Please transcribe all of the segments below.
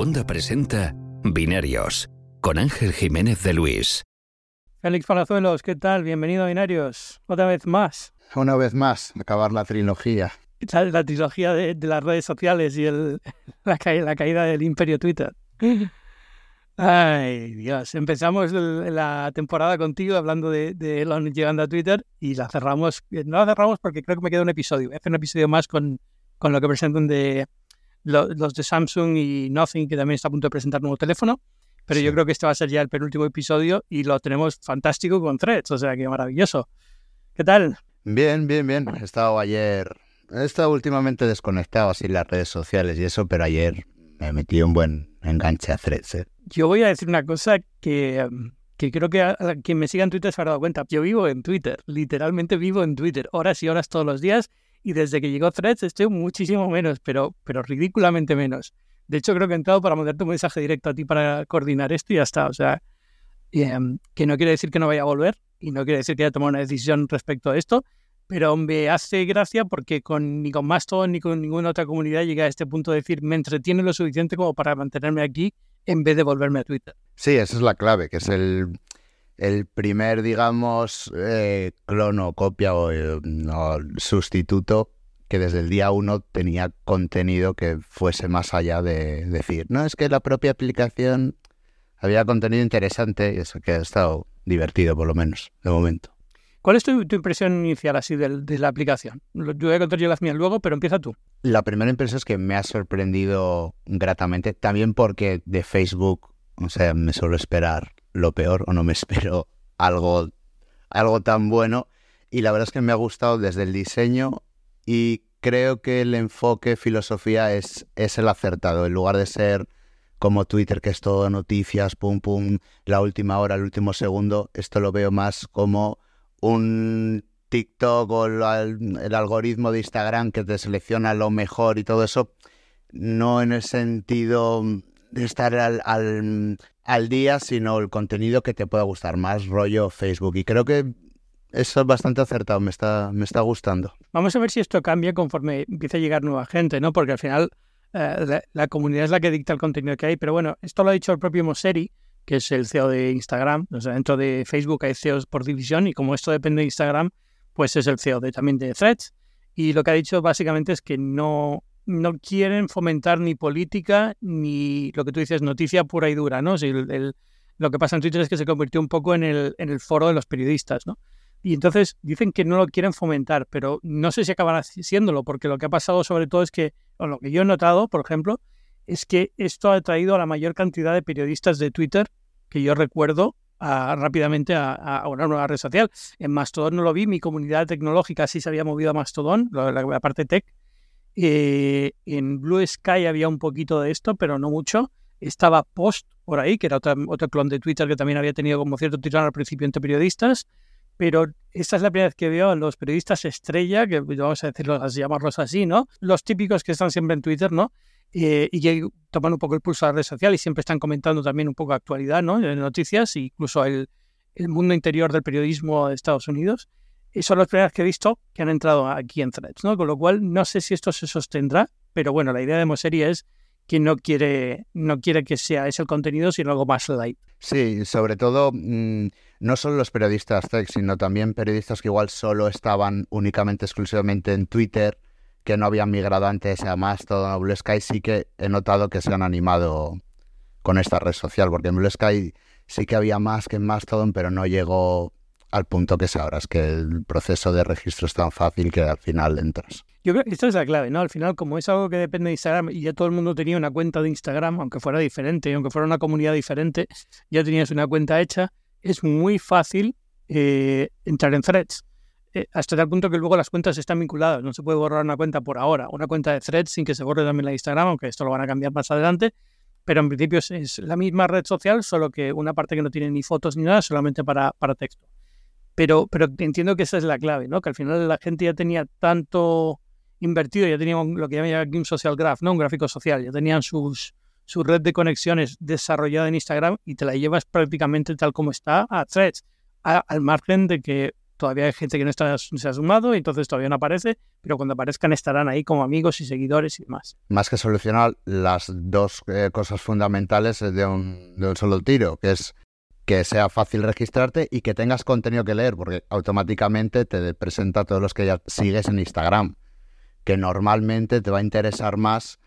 Segunda presenta Binarios con Ángel Jiménez de Luis. Félix Palazuelos, ¿qué tal? Bienvenido a Binarios. Otra vez más. Una vez más, acabar la trilogía. La trilogía de, las redes sociales y el, la, caída del imperio Twitter. Ay, Dios. Empezamos la temporada contigo hablando de, de, Elon llegando a Twitter y la cerramos. No la cerramos porque creo que me queda un episodio. Voy a hacer un episodio más con, con lo que presentan de los de Samsung y Nothing, que también está a punto de presentar un nuevo teléfono. Pero yo creo que este va a ser ya el penúltimo episodio y lo tenemos fantástico con Threads, o sea que maravilloso. ¿Qué tal? Bien, bien, bien. He estado ayer, he estado últimamente desconectado así las redes sociales y eso, pero ayer me metí un buen enganche a Threads. ¿eh? Yo voy a decir una cosa que, que creo que a, quien me siga en Twitter se habrá dado cuenta. Yo vivo en Twitter, literalmente vivo en Twitter, horas y horas todos los días y desde que llegó Threads estoy muchísimo menos, pero, pero ridículamente menos. De hecho, creo que he entrado para mandarte un mensaje directo a ti para coordinar esto y ya está. O sea, em, que no quiere decir que no vaya a volver y no quiere decir que haya tomado una decisión respecto a esto, pero me hace gracia porque con, ni con Mastodon ni con ninguna otra comunidad llegué a este punto de decir me entretiene lo suficiente como para mantenerme aquí en vez de volverme a Twitter. Sí, esa es la clave, que es el, el primer, digamos, eh, clono, copia o, eh, sustituto que desde el día uno tenía contenido que fuese más allá de decir, no, es que la propia aplicación había contenido interesante y eso que ha estado divertido por lo menos, de momento. ¿Cuál es tu, impresión inicial así de, la aplicación? Yo voy a contar yo las mías luego, pero empieza tú. La primera impresión es que me ha sorprendido gratamente, también porque de Facebook, o sea, me suelo esperar lo peor o no me espero algo, algo tan bueno. Y la verdad es que me ha gustado desde el diseño y creo que el enfoque filosofía es, es el acertado. En lugar de ser como Twitter, que es todo noticias, pum, pum, la última hora, el último segundo, esto lo veo más como un TikTok o el, algoritmo de Instagram que te selecciona lo mejor y todo eso. No en el sentido de estar al, al, día, sino el contenido que te pueda gustar más, rollo Facebook. Y creo que eso es bastante acertado, me está, me está gustando. Vamos a ver si esto cambia conforme empiece a llegar nueva gente, ¿no? Porque al final eh, la, comunidad es la que dicta el contenido que hay. Pero bueno, esto lo ha dicho el propio Mosseri, que es el CEO de Instagram. O sea, dentro de Facebook hay CEOs por división y como esto depende de Instagram, pues es el CEO de, también de Threads. Y lo que ha dicho básicamente es que no, no quieren fomentar ni política ni lo que tú dices, noticia pura y dura, ¿no? Si lo que pasa en Twitter es que se convirtió un poco en el, en el foro de los periodistas, ¿no? Y entonces dicen que no lo quieren fomentar, pero no sé si acabará siéndolo, porque lo que ha pasado sobre todo es que, o lo que yo he notado, por ejemplo, es que esto ha traído a la mayor cantidad de periodistas de Twitter que yo recuerdo rápidamente a, una nueva red social. En Mastodon no lo vi, mi comunidad tecnológica sí se había movido a Mastodon, la, la parte tech, eh, en Blue Sky había un poquito de esto, pero no mucho. Estaba Post por ahí, que era otra, otro clon de Twitter que también había tenido como cierto tirón al principio entre periodistas. Pero esta es la primera vez que veo a los periodistas estrella, que vamos a decirlo, llamarlos así, ¿no? Los típicos que están siempre en Twitter, ¿no? Eh, y que toman un poco el pulso a la red social y siempre están comentando también un poco actualidad, ¿no? Noticias, incluso el, el mundo interior del periodismo de Estados Unidos y son las primeras que he visto que han entrado aquí en Threads, ¿no? Con lo cual no sé si esto se sostendrá, pero bueno, la idea de Moseria es que no quiere, no quiere que sea ese el contenido, sino algo más light. Sí, sobre todo mm, no solo los periodistas tech, sino también periodistas que igual solo estaban únicamente, exclusivamente en Twitter, que no habían migrado antes a Mastodon o Blue Sky, sí que he notado que se han animado con esta red social, porque en Blue Sky sí que había más que en Mastodon, pero no llegó al punto que es es que el proceso de registro es tan fácil que al final entras. Yo creo que esto es la clave, ¿no? Al final, como es algo que depende de Instagram y ya todo el mundo tenía una cuenta de Instagram, aunque fuera diferente, aunque fuera una comunidad diferente, ya tenías una cuenta hecha, es muy fácil eh, entrar en threads. Eh, hasta tal punto que luego las cuentas están vinculadas. No se puede borrar una cuenta por ahora, una cuenta de threads sin que se borre también la Instagram, aunque esto lo van a cambiar más adelante. Pero en principio es, la misma red social, solo que una parte que no tiene ni fotos ni nada, solamente para, para texto. Pero, pero entiendo que esa es la clave, ¿no? Que al final la gente ya tenía tanto invertido, ya tenían lo que llaman aquí un social graph, ¿no? Un gráfico social, ya tenían sus, su red de conexiones desarrollada en Instagram y te la llevas prácticamente tal como está a Threads, al margen de que todavía hay gente que no está, se ha sumado y entonces todavía no aparece, pero cuando aparezcan estarán ahí como amigos y seguidores y demás. Más que solucionar las dos eh, cosas fundamentales de un, de un solo tiro, que es que sea fácil registrarte y que tengas contenido que leer, porque automáticamente te presenta a todos los que ya sigues en Instagram, que normalmente te va a interesar más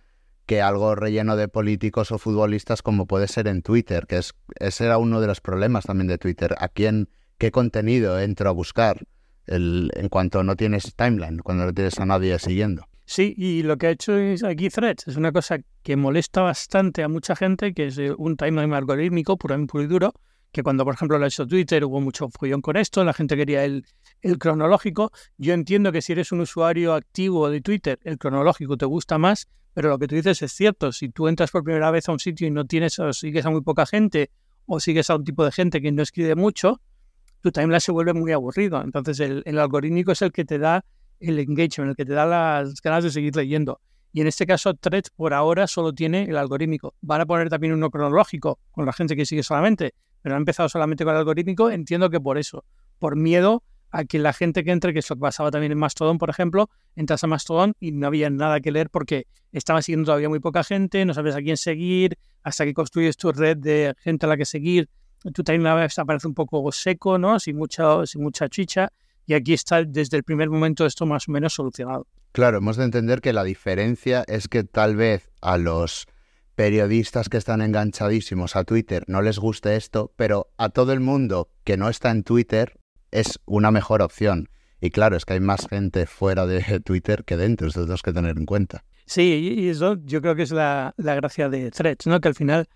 que algo relleno de políticos o futbolistas como puede ser en Twitter, que es ese era uno de los problemas también de Twitter. ¿A quién, qué contenido entro a buscar el, en cuanto no tienes timeline, cuando no tienes a nadie siguiendo? Sí, y lo que ha hecho aquí Threads es una cosa que molesta bastante a mucha gente, que es eh, un timeline algorítmico puro y duro, que cuando, por ejemplo, lo ha hecho Twitter, hubo mucho follón con esto, la gente quería el, el cronológico. Yo entiendo que si eres un usuario activo de Twitter, el cronológico te gusta más, pero lo que tú dices es cierto. Si tú entras por primera vez a un sitio y no tienes, o sigues a muy poca gente, o sigues a un tipo de gente que no escribe mucho, tu timeline se vuelve muy aburrido. Entonces, el, el algorítmico es el que te da el engagement, el que te da las ganas de seguir leyendo. Y en este caso, Threads por ahora solo tiene el algorítmico. Van a poner también uno cronológico con la gente que sigue solamente, pero han empezado solamente con el algorítmico. Entiendo que por eso, por miedo a que la gente que entre, que eso pasaba también en Mastodon, por ejemplo, entras a Mastodon y no había nada que leer porque estaba siguiendo todavía muy poca gente, no sabes a quién seguir, hasta que construyes tu red de gente a la que seguir, tu timeline aparece un poco seco, ¿no? Sin mucha, sin mucha chicha, y aquí está desde el primer momento esto más o menos solucionado. Claro, hemos de entender que la diferencia es que tal vez a los periodistas que están enganchadísimos a Twitter no les guste esto, pero a todo el mundo que no está en Twitter es una mejor opción. Y claro, es que hay más gente fuera de Twitter que dentro, eso tenemos que tener en cuenta. Sí, y eso yo creo que es la, gracia de Threads, ¿no? Que al final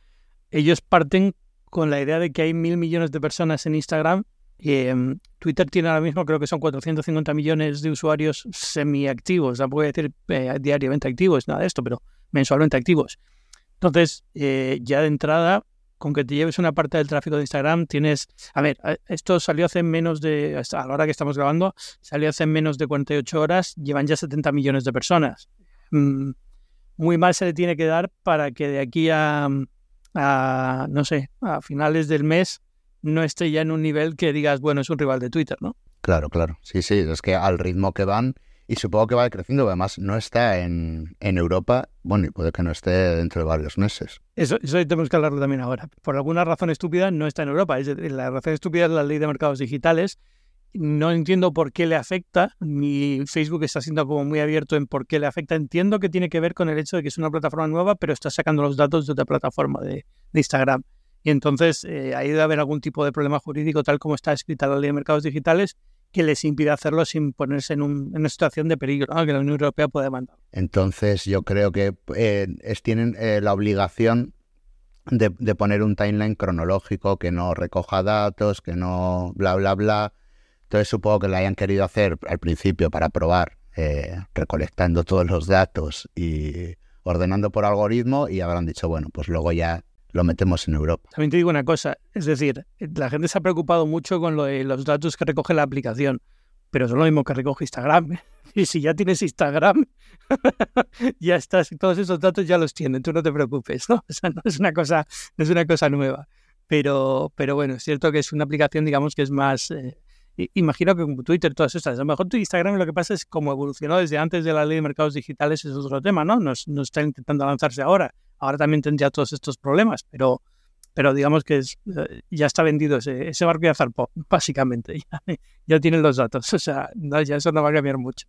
ellos parten con la idea de que hay mil millones de personas en Instagram y em, Twitter tiene ahora mismo creo que son 450 millones de usuarios semiactivos, no puede decir eh, diariamente activos, nada de esto, pero mensualmente activos. Entonces, eh, ya de entrada, con que te lleves una parte del tráfico de Instagram, tienes... A ver, esto salió hace menos de... A la hora que estamos grabando, salió hace menos de 48 horas, llevan ya 70 millones de personas. Mm, muy mal se le tiene que dar para que de aquí a, a, no sé, a finales del mes no esté ya en un nivel que digas, bueno, es un rival de Twitter, ¿no? Claro, claro. Sí, sí, es que al ritmo que van y supongo que va creciendo, además no está en, en, Europa, bueno, y puede que no esté dentro de varios meses. Eso, eso tenemos que hablarlo también ahora. Por alguna razón estúpida no está en Europa. Es la razón estúpida es la ley de mercados digitales. No entiendo por qué le afecta, ni Facebook está siendo como muy abierto en por qué le afecta. Entiendo que tiene que ver con el hecho de que es una plataforma nueva, pero está sacando los datos de otra plataforma de, Instagram. Y entonces eh, ahí debe haber algún tipo de problema jurídico, tal como está escrita la ley de mercados digitales, que les impide hacerlo sin ponerse en, una situación de peligro, que la Unión Europea puede mandar. Entonces yo creo que eh, es, tienen eh, la obligación de, poner un timeline cronológico que no recoja datos, que no bla, bla, bla. Entonces supongo que lo hayan querido hacer al principio para probar, eh, recolectando todos los datos y ordenando por algoritmo y habrán dicho, bueno, pues luego ya lo metemos en Europa. También te digo una cosa, es decir, la gente se ha preocupado mucho con los datos que recoge la aplicación, pero es lo mismo que recoge Instagram. Y si ya tienes Instagram, ya estás, todos esos datos ya los tienen, tú no te preocupes, ¿no? O sea, no es una cosa, no es una cosa nueva. Pero, pero bueno, es cierto que es una aplicación, digamos, que es más, eh, imagino que como Twitter, todas estas. A lo mejor tu Instagram lo que pasa es como evolucionó desde antes de la ley de mercados digitales, es otro tema. No, no está intentando lanzarse ahora ahora también tendría todos estos problemas, pero, pero digamos que es, eh, ya está vendido ese, barco ya zarpó, básicamente, ya, tienen los datos, o sea, ya eso no va a cambiar mucho.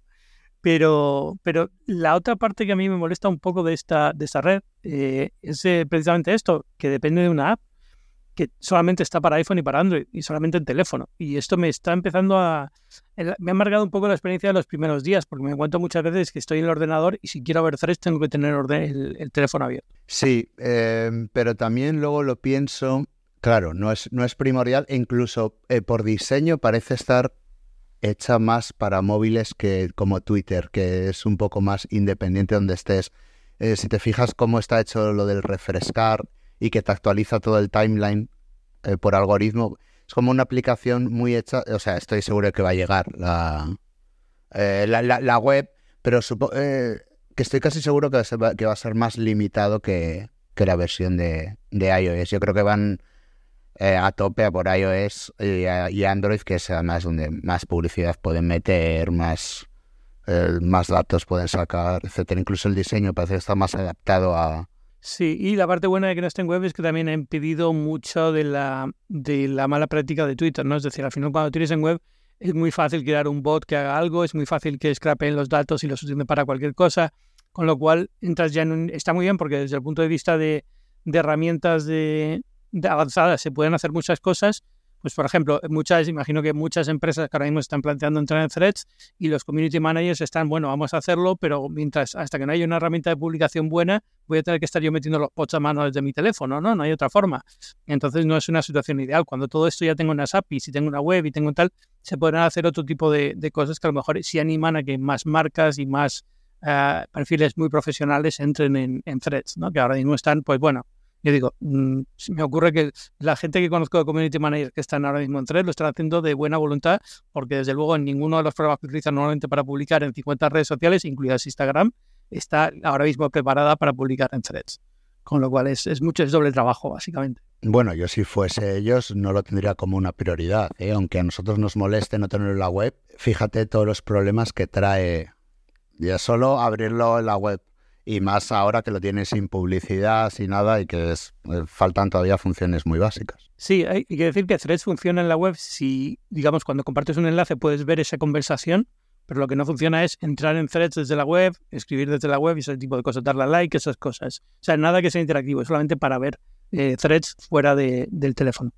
Pero, pero la otra parte que a mí me molesta un poco de esta, de esta red eh, es eh, precisamente esto, que depende de una app que solamente está para iPhone y para Android y solamente en teléfono. Y esto me está empezando a... Me ha amargado un poco la experiencia de los primeros días, porque me encuentro muchas veces que estoy en el ordenador y si quiero ver threads tengo que tener el, teléfono abierto. Sí, em, pero también luego lo pienso, claro, no es, no es primordial e incluso eh, por diseño parece estar hecha más para móviles que como Twitter, que es un poco más independiente donde estés. Eh, si te fijas cómo está hecho lo del refrescar, y que te actualiza todo el timeline eh, por algoritmo. Es como una aplicación muy hecha, o sea, estoy seguro que va a llegar la, eh, la, web, pero eh, que estoy casi seguro que va, que va a ser más limitado que, que la versión de, de, iOS. Yo creo que van a tope por iOS y, Android, que es además donde más publicidad pueden meter, más, más datos pueden sacar, etcétera. Incluso el diseño parece que está más adaptado a, Sí, y la parte buena de que no esté en web es que también ha impedido mucho de la, de la mala práctica de Twitter, ¿no? Es decir, al final cuando tienes en web es muy fácil crear un bot que haga algo, es muy fácil que scrapeen los datos y los utilicen para cualquier cosa, con lo cual entras ya en un... Está muy bien porque desde el punto de vista de, de herramientas de, de avanzadas se pueden hacer muchas cosas, pues por ejemplo, muchas, imagino que muchas empresas que ahora mismo están planteando entrar en threads y los community managers están, bueno, vamos a hacerlo, pero mientras, hasta que no haya una herramienta de publicación buena, voy a tener que estar yo metiendo los posts a mano desde mi teléfono, ¿no? No hay otra forma. Entonces no es una situación ideal. Cuando todo esto ya tengo unas APIs y tengo una web y tengo tal, se podrán hacer otro tipo de, de cosas que a lo mejor sí animan a que más marcas y más uh, perfiles muy profesionales entren en, en threads, ¿no? Que ahora mismo están, pues bueno, yo digo, mmm, me ocurre que la gente que conozco de community manager que están ahora mismo en Threads lo están haciendo de buena voluntad, porque desde luego en ninguno de los programas que utilizan normalmente para publicar en 50 redes sociales, incluidas Instagram, está ahora mismo preparada para publicar en threads. Con lo cual es, es mucho, es doble trabajo, básicamente. Bueno, yo si fuese ellos no lo tendría como una prioridad, ¿eh? aunque a nosotros nos moleste no tenerlo en la web. Fíjate todos los problemas que trae ya solo abrirlo en la web y más ahora que lo tienes sin publicidad, sin nada y que es, eh, faltan todavía funciones muy básicas. Sí, hay que decir que Threads funciona en la web si, digamos, cuando compartes un enlace puedes ver esa conversación, pero lo que no funciona es entrar en Threads desde la web, escribir desde la web y ese tipo de cosas, darle a like, esas cosas. O sea, nada que sea interactivo, solamente para ver eh, Threads fuera de, del teléfono.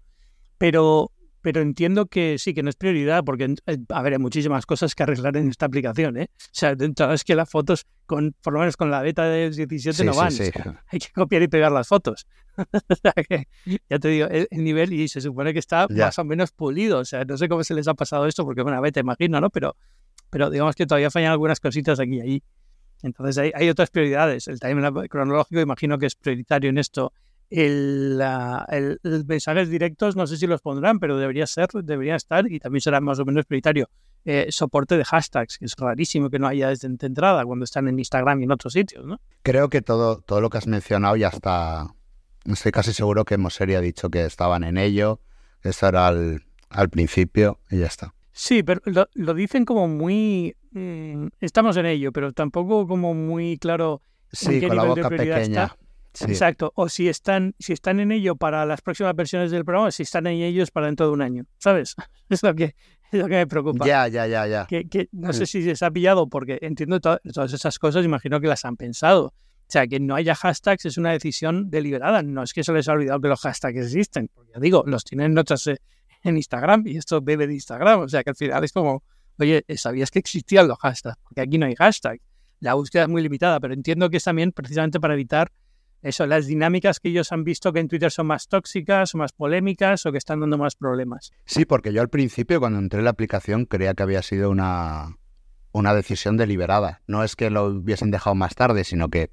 Pero pero entiendo que sí, que no es prioridad, porque, eh, a ver, hay muchísimas cosas que arreglar en esta aplicación, ¿eh? O sea, es que las fotos, con por lo menos con la beta del 17 sí, no van. Sí, sí. hay que copiar y pegar las fotos. o sea, que, ya te digo, el, el, nivel, y se supone que está ya. más o menos pulido. O sea, no sé cómo se les ha pasado esto, porque una beta, imagino, ¿no? Pero, pero digamos que todavía fallan algunas cositas aquí y allí. Entonces hay, hay otras prioridades. El timeline cronológico imagino que es prioritario en esto el, el, el, mensajes directos no sé si los pondrán, pero debería ser, debería estar y también será más o menos prioritario. Eh, soporte de hashtags, que es rarísimo que no haya desde entrada cuando están en Instagram y en otros sitios, ¿no? Creo que todo, todo lo que has mencionado ya está. Estoy casi seguro que Mosery ha dicho que estaban en ello, que eso era al, al principio y ya está. Sí, pero lo, lo dicen como muy. Mmm, estamos en ello, pero tampoco como muy claro. Sí, con la boca pequeña. Está. Sí. Exacto. O si están, si están en ello para las próximas versiones del programa, si están en ellos para dentro de un año. ¿Sabes? Es lo que, es lo que me preocupa. Ya, ya, ya, ya. Que, que no sé si se les ha pillado porque entiendo to todas esas cosas, imagino que las han pensado. O sea, que no haya hashtags es una decisión deliberada. No es que se les ha olvidado que los hashtags existen. Porque ya digo, los tienen otras eh, en Instagram y esto bebe de Instagram. O sea, que al final es como, oye, ¿sabías que existían los hashtags? Porque aquí no hay hashtags. La búsqueda es muy limitada, pero entiendo que es también precisamente para evitar eso, las dinámicas que ellos han visto que en Twitter son más tóxicas o más polémicas o que están dando más problemas. Sí, porque yo al principio cuando entré en la aplicación creía que había sido una, una decisión deliberada. No es que lo hubiesen dejado más tarde, sino que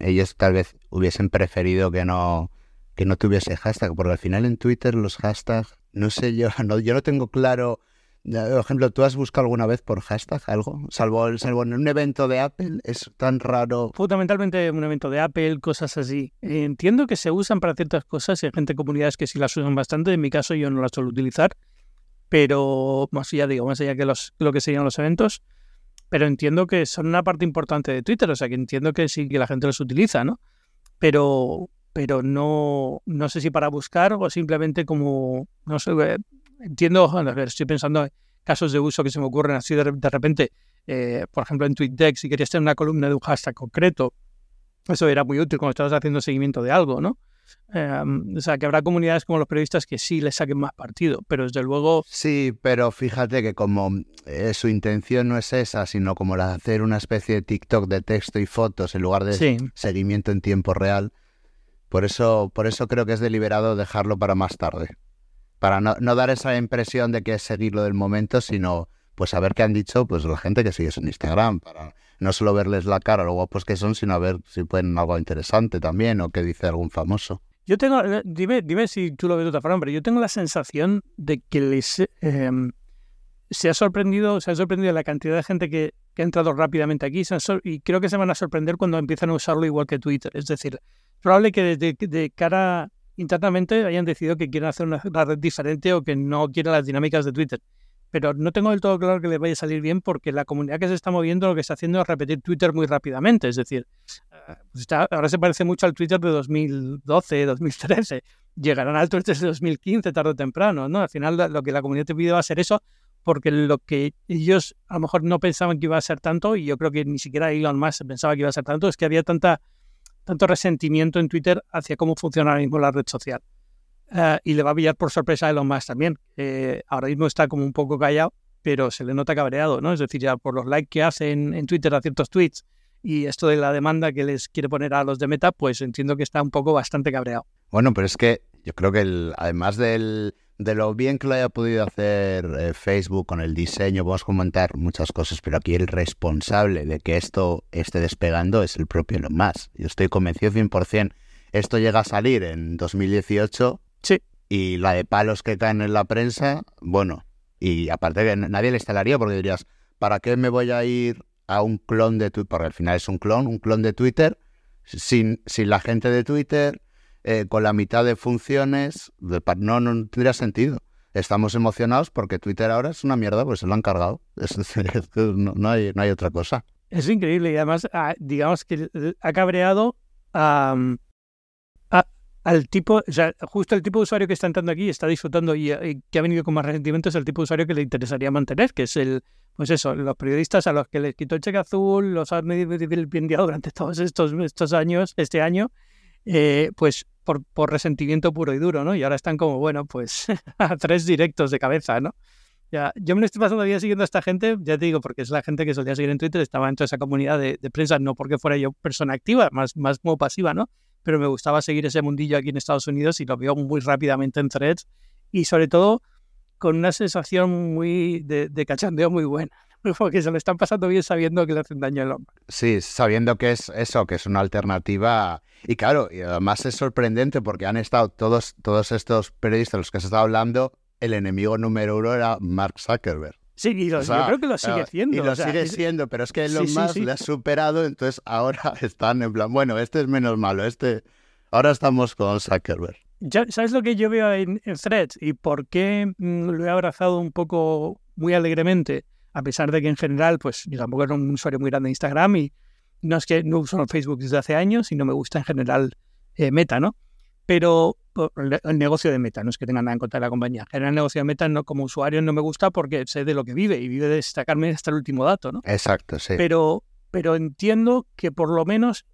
ellos tal vez hubiesen preferido que no, que no tuviese hashtag, porque al final en Twitter los hashtags, no sé yo, no, yo no tengo claro por ejemplo, ¿tú has buscado alguna vez por hashtag algo? Salvo, salvo en un evento de Apple, es tan raro. Fundamentalmente un evento de Apple, cosas así. Entiendo que se usan para ciertas cosas y hay gente, comunidades que sí las usan bastante. En mi caso yo no las suelo utilizar, pero más allá, digo, más allá que los, lo que serían los eventos. Pero entiendo que son una parte importante de Twitter, o sea que entiendo que sí que la gente los utiliza, ¿no? Pero, pero no, no sé si para buscar o simplemente como, no sé, entiendo, a ver, estoy pensando en casos de uso que se me ocurren así de, de repente, eh, por ejemplo en TweetDeck, si querías tener una columna de un hashtag concreto, eso era muy útil cuando estabas haciendo seguimiento de algo, ¿no? Eh, o sea, que habrá comunidades como los periodistas que sí le saquen más partido, pero desde luego... Sí, pero fíjate que como eh, su intención no es esa, sino como la de hacer una especie de TikTok de texto y fotos en lugar de sí. seguimiento en tiempo real, por eso, por eso creo que es deliberado dejarlo para más tarde para no, no, dar esa impresión de que es seguirlo del momento, sino pues saber qué han dicho pues la gente que sigue en Instagram, para no solo verles la cara, lo guapos que son, sino a ver si pueden algo interesante también o qué dice algún famoso. Yo tengo, eh, dime, dime si tú lo ves de otra forma, pero yo tengo la sensación de que les eh, se ha sorprendido, se ha sorprendido la cantidad de gente que, ha entrado rápidamente aquí y creo que se van a sorprender cuando empiezan a usarlo igual que Twitter. Es decir, probable que desde de cara internamente hayan decidido que quieren hacer una, red diferente o que no quieren las dinámicas de Twitter. Pero no tengo del todo claro que les vaya a salir bien porque la comunidad que se está moviendo lo que está haciendo es repetir Twitter muy rápidamente. Es decir, eh, pues ahora se parece mucho al Twitter de 2012, 2013. Llegarán al Twitter de 2015 tarde o temprano. ¿no? Al final lo que la comunidad te pide va a ser eso porque lo que ellos a lo mejor no pensaban que iba a ser tanto, y yo creo que ni siquiera Elon Musk pensaba que iba a ser tanto, es que había tanta, tanto resentimiento en Twitter hacia cómo funciona ahora mismo la red social. Eh, y le va a pillar por sorpresa a Elon Musk también. ahora mismo está como un poco callado, pero se le nota cabreado, ¿no? Es decir, ya por los likes que hace en, en Twitter a ciertos tweets y esto de la demanda que les quiere poner a los de Meta, pues entiendo que está un poco bastante cabreado. Bueno, pero es que yo creo que el, además del, de lo bien que lo haya podido hacer eh, Facebook con el diseño, vamos a comentar muchas cosas, pero aquí el responsable de que esto esté despegando es el propio Elon Musk. Yo estoy convencido 100%. Esto llega a salir en 2018 sí. y la de palos que caen en la prensa, bueno, y aparte que nadie le instalaría porque dirías, ¿para qué me voy a ir a un clon de Twitter? Porque al final es un clon, un clon de Twitter, sin, sin la gente de Twitter, eh, con la mitad de funciones, no, no tendría sentido. Estamos emocionados porque Twitter ahora es una mierda, pues se lo han cargado. no, hay, no hay otra cosa. Es increíble y además, ah, digamos que ha cabreado al tipo, o sea, justo el tipo de usuario que está entrando aquí, está disfrutando y, que ha venido con más rendimiento es el tipo de usuario que le interesaría mantener, que es el, pues eso, los periodistas a los que les quitó el cheque azul, los han vilipendiado durante todos estos, estos años, este año, eh, pues por, por, resentimiento puro y duro, ¿no? Y ahora están como, bueno, pues a tres directos de cabeza, ¿no? Ya, yo me estoy pasando día siguiendo a esta gente, ya te digo, porque es la gente que solía seguir en Twitter, estaba en toda esa comunidad de, prensa, no porque fuera yo persona activa, más, más como pasiva, ¿no? Pero me gustaba seguir ese mundillo aquí en Estados Unidos y lo veo muy rápidamente en threads y sobre todo con una sensación muy de, de cachondeo muy buena. porque se lo están pasando bien sabiendo que le hacen daño al hombre. Sí, sabiendo que es eso, que es una alternativa. Y claro, y además es sorprendente porque han estado todos, todos estos periodistas los que se está hablando, el enemigo número uno era Mark Zuckerberg. Sí, y yo creo que lo sigue siendo. Y lo sigue siendo, pero es que Elon sí, Musk le ha superado, entonces ahora están en plan, bueno, este es menos malo, este... Ahora estamos con Zuckerberg. Ya, ¿Sabes lo que yo veo en, en Threads y por qué mm, lo he abrazado un poco muy alegremente? A pesar de que en general, pues yo tampoco era un usuario muy grande de Instagram y no es que no uso Facebook desde hace años y no me gusta en general eh, Meta, ¿no? Pero el negocio de Meta, no es que tenga nada en contra de la compañía. En general, el negocio de Meta no, como usuario no me gusta porque sé de lo que vive y vive de destacarme hasta el último dato, ¿no? Exacto, sí. Pero, pero entiendo que por lo menos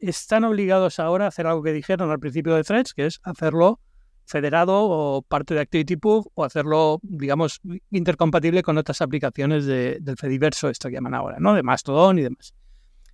están obligados ahora a hacer algo que dijeron al principio de Threads, que es hacerlo federado o parte de ActivityPub o hacerlo, digamos, intercompatible con otras aplicaciones del Fediverso, esto que llaman ahora, ¿no? De Mastodon y demás.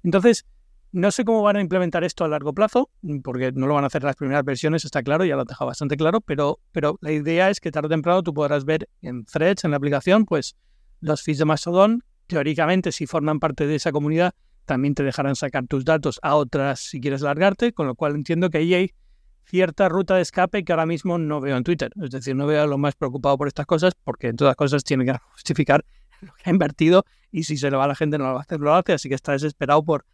Entonces, no sé cómo van a implementar esto a largo plazo, porque no lo van a hacer las primeras versiones, está claro, ya lo han dejado bastante claro, pero, pero la idea es que tarde o temprano tú podrás ver en threads, en la aplicación, pues los feeds de Mastodon, teóricamente, si forman parte de esa comunidad, también te dejarán sacar tus datos a otras si quieres largarte, con lo cual entiendo que ahí hay cierta ruta de escape que ahora mismo no veo en Twitter. Es decir, no veo a lo más preocupado por estas cosas porque en todas cosas tiene que justificar lo que ha invertido y si se lo va a la gente no lo hacer, lo hace. Así que está desesperado por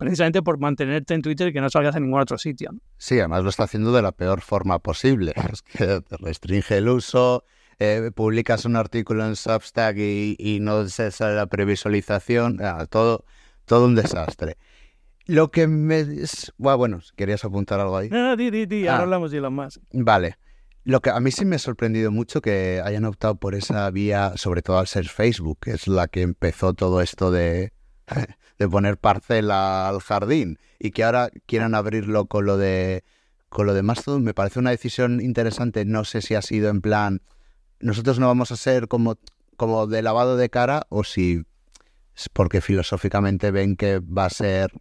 precisamente por mantenerte en Twitter y que no salgas a ningún otro sitio. Sí, además lo está haciendo de la peor forma posible. Es que te restringe el uso, eh, publicas un artículo en Substack y, no se sale la previsualización, todo, todo un desastre. Lo que me... Bueno, ¿querías apuntar algo ahí? No, no, di, di, di. ahora ah. hablamos de lo más. Vale. Lo que a mí sí me ha sorprendido mucho que hayan optado por esa vía, sobre todo al ser Facebook, que es la que empezó todo esto de, de poner parcela al jardín y que ahora quieran abrirlo con lo de con lo de Mastodon me parece una decisión interesante. No sé si ha sido en plan nosotros no vamos a ser como como de lavado de cara o si es porque filosóficamente ven que va a ser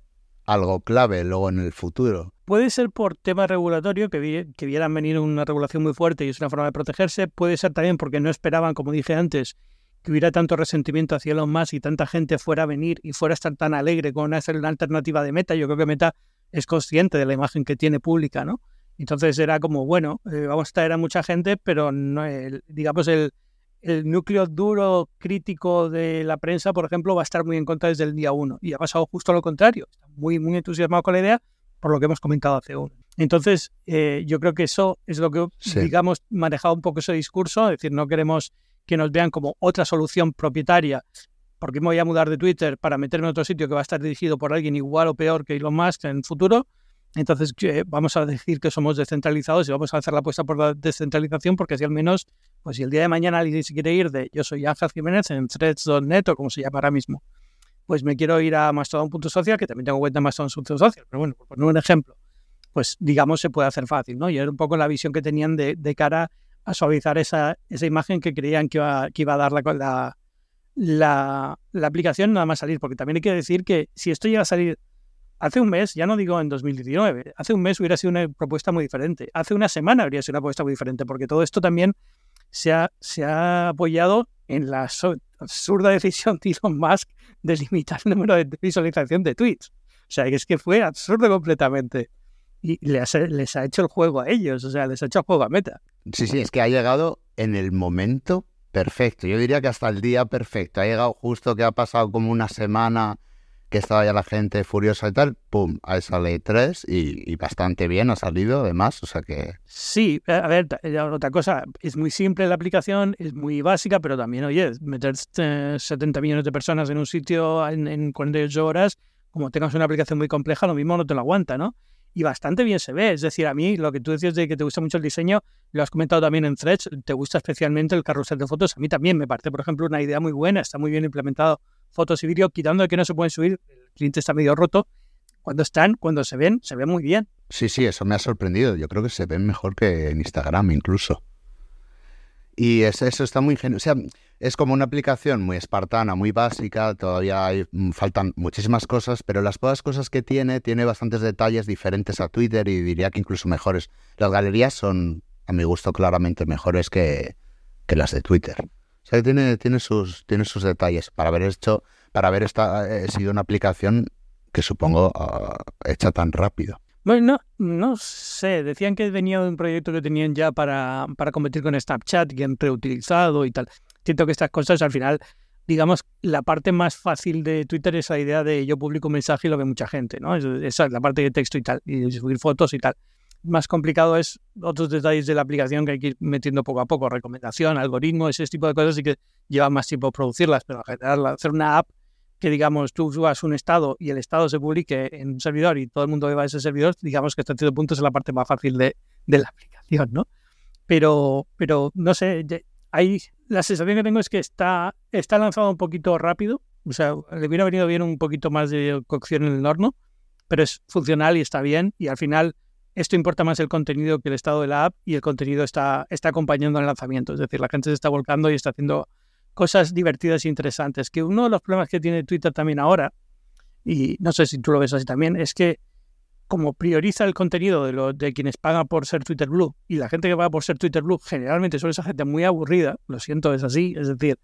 algo clave luego en el futuro. Puede ser por tema regulatorio, que, que vieran venir una regulación muy fuerte y es una forma de protegerse. Puede ser también porque no esperaban, como dije antes, que hubiera tanto resentimiento hacia Elon Musk y tanta gente fuera a venir y fuera a estar tan alegre con hacer una alternativa de Meta. Yo creo que Meta es consciente de la imagen que tiene pública, ¿no? Entonces era como, bueno, eh, vamos a traer a mucha gente, pero no, digamos el, el núcleo duro crítico de la prensa, por ejemplo, va a estar muy en contra desde el día uno. Y ha pasado justo lo contrario. Está muy, muy entusiasmado con la idea, por lo que hemos comentado hace uno. Entonces, eh, yo creo que eso es lo que, digamos, manejado un poco ese discurso, es decir, no queremos que nos vean como otra solución propietaria, porque me voy a mudar de Twitter para meterme en otro sitio que va a estar dirigido por alguien igual o peor que Elon Musk en el futuro. Entonces, vamos a decir que somos descentralizados y vamos a hacer la apuesta por la descentralización, porque así al menos, pues si el día de mañana alguien se quiere ir de yo soy Ángel Jiménez en threads.net o como se llama ahora mismo, pues me quiero ir a Mastodon.social, que también tengo cuenta en Mastodon.social, pero bueno, por poner un ejemplo, pues digamos se puede hacer fácil, ¿no? Y era un poco la visión que tenían de, cara a suavizar esa, esa imagen que creían que iba, que iba a dar la, la, la, aplicación nada más salir, porque también hay que decir que si esto llega a salir hace un mes, ya no digo en 2019, hace un mes hubiera sido una propuesta muy diferente, hace una semana habría sido una propuesta muy diferente, porque todo esto también se ha, se ha apoyado en la absurda decisión de Elon Musk de limitar el número de visualización de tweets. O sea, es que fue absurdo completamente y les, les ha hecho el juego a ellos, o sea, les ha hecho el juego a meta. Sí, sí, es que ha llegado en el momento perfecto. Yo diría que hasta el día perfecto. Ha llegado justo que ha pasado como una semana que estaba ya la gente furiosa y tal, pum, a esa ley 3 y, bastante bien ha salido además, o sea que... Sí, a ver, otra cosa, es muy simple la aplicación, es muy básica, pero también, oye, meter 70 millones de personas en un sitio en, en 48 horas, como tengas una aplicación muy compleja, lo mismo no te lo aguanta, ¿no? y bastante bien se ve. Es decir, a mí lo que tú decías de que te gusta mucho el diseño, lo has comentado también en Threads, te gusta especialmente el carrusel de fotos. A mí también me parece, por ejemplo, una idea muy buena, está muy bien implementado fotos y vídeos, quitando de que no se pueden subir, el cliente está medio roto. Cuando están, cuando se ven, se ven muy bien. Sí, sí, eso me ha sorprendido. Yo creo que se ven mejor que en Instagram incluso. Y eso, está muy ingenuo. O sea, es como una aplicación muy espartana, muy básica, todavía hay, mm, faltan muchísimas cosas, pero las pocas cosas que tiene, tiene bastantes detalles diferentes a Twitter y diría que incluso mejores. Las galerías son, a mi gusto, claramente mejores que, que las de Twitter. Sea, tiene, tiene, sus, tiene sus detalles para haber hecho, para haber esta, eh, sido una aplicación que supongo uh, hecha tan rápido. Bueno, no, no sé. Decían que venía de un proyecto que tenían ya para, para competir con Snapchat, que han reutilizado y tal. Siento que estas cosas al final, digamos, la parte más fácil de Twitter es la idea de yo publico un mensaje y lo ve mucha gente, ¿no? Esa es la parte de texto y tal, y subir fotos y tal. Más complicado es otros detalles de la aplicación que hay que ir metiendo poco a poco, recomendación, algoritmo, ese tipo de cosas y que lleva más tiempo producirlas, pero hacer una app que digamos tú subas un estado y el estado se publique en un servidor y todo el mundo vea ese servidor, digamos que hasta cierto punto es la parte más fácil de, la aplicación, ¿no? Pero, pero no sé, hay, la sensación que tengo es que está, está lanzado un poquito rápido, o sea, le hubiera venido bien un poquito más de cocción en el horno, pero es funcional y está bien y al final esto importa más el contenido que el estado de la app y el contenido está, está acompañando el lanzamiento, es decir, la gente se está volcando y está haciendo cosas divertidas e interesantes. Que uno de los problemas que tiene Twitter también ahora, y no sé si tú lo ves así también, es que como prioriza el contenido de, lo, de quienes pagan por ser Twitter Blue y la gente que paga por ser Twitter Blue generalmente suele ser gente muy aburrida, lo siento, es así, es decir,